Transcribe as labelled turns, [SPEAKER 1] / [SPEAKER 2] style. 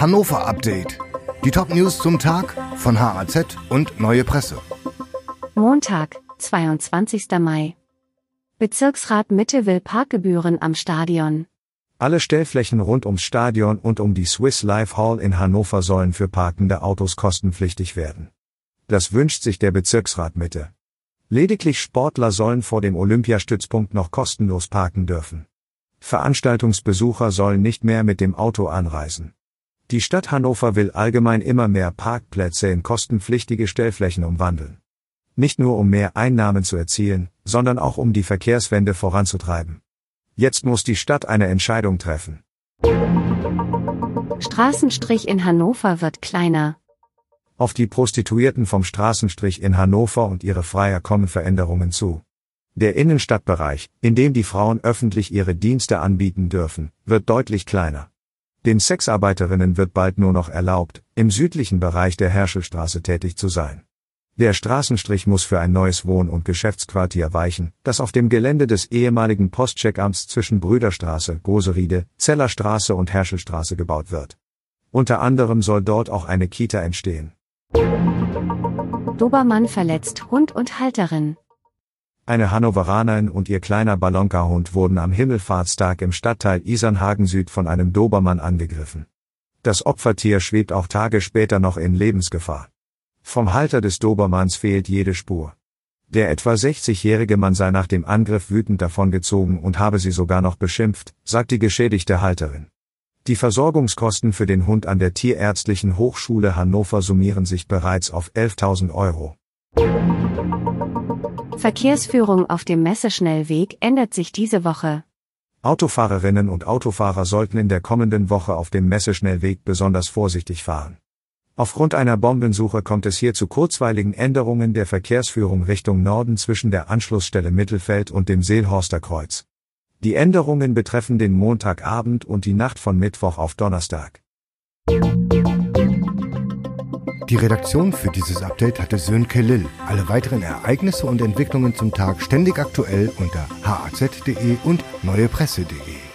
[SPEAKER 1] Hannover Update. Die Top-News zum Tag von HAZ und Neue Presse.
[SPEAKER 2] Montag, 22. Mai. Bezirksrat Mitte will Parkgebühren am Stadion.
[SPEAKER 3] Alle Stellflächen rund ums Stadion und um die Swiss Life Hall in Hannover sollen für parkende Autos kostenpflichtig werden. Das wünscht sich der Bezirksrat Mitte. Lediglich Sportler sollen vor dem Olympiastützpunkt noch kostenlos parken dürfen. Veranstaltungsbesucher sollen nicht mehr mit dem Auto anreisen. Die Stadt Hannover will allgemein immer mehr Parkplätze in kostenpflichtige Stellflächen umwandeln. Nicht nur um mehr Einnahmen zu erzielen, sondern auch um die Verkehrswende voranzutreiben. Jetzt muss die Stadt eine Entscheidung treffen.
[SPEAKER 2] Straßenstrich in Hannover wird kleiner.
[SPEAKER 3] Auf die Prostituierten vom Straßenstrich in Hannover und ihre Freier kommen Veränderungen zu. Der Innenstadtbereich, in dem die Frauen öffentlich ihre Dienste anbieten dürfen, wird deutlich kleiner. Den Sexarbeiterinnen wird bald nur noch erlaubt, im südlichen Bereich der Herschelstraße tätig zu sein. Der Straßenstrich muss für ein neues Wohn- und Geschäftsquartier weichen, das auf dem Gelände des ehemaligen Postcheckamts zwischen Brüderstraße, Goseriede, Zellerstraße und Herschelstraße gebaut wird. Unter anderem soll dort auch eine Kita entstehen.
[SPEAKER 2] Dobermann verletzt Hund und Halterin.
[SPEAKER 3] Eine Hannoveranerin und ihr kleiner Ballonka-Hund wurden am Himmelfahrtstag im Stadtteil Isernhagen Süd von einem Dobermann angegriffen. Das Opfertier schwebt auch Tage später noch in Lebensgefahr. Vom Halter des Dobermanns fehlt jede Spur. Der etwa 60-jährige Mann sei nach dem Angriff wütend davongezogen und habe sie sogar noch beschimpft, sagt die geschädigte Halterin. Die Versorgungskosten für den Hund an der Tierärztlichen Hochschule Hannover summieren sich bereits auf 11.000 Euro.
[SPEAKER 2] Verkehrsführung auf dem Messeschnellweg ändert sich diese Woche.
[SPEAKER 3] Autofahrerinnen und Autofahrer sollten in der kommenden Woche auf dem Messeschnellweg besonders vorsichtig fahren. Aufgrund einer Bombensuche kommt es hier zu kurzweiligen Änderungen der Verkehrsführung Richtung Norden zwischen der Anschlussstelle Mittelfeld und dem Seelhorster Kreuz. Die Änderungen betreffen den Montagabend und die Nacht von Mittwoch auf Donnerstag.
[SPEAKER 1] Die Redaktion für dieses Update hatte Sönke Lill. Alle weiteren Ereignisse und Entwicklungen zum Tag ständig aktuell unter haz.de und neuepresse.de.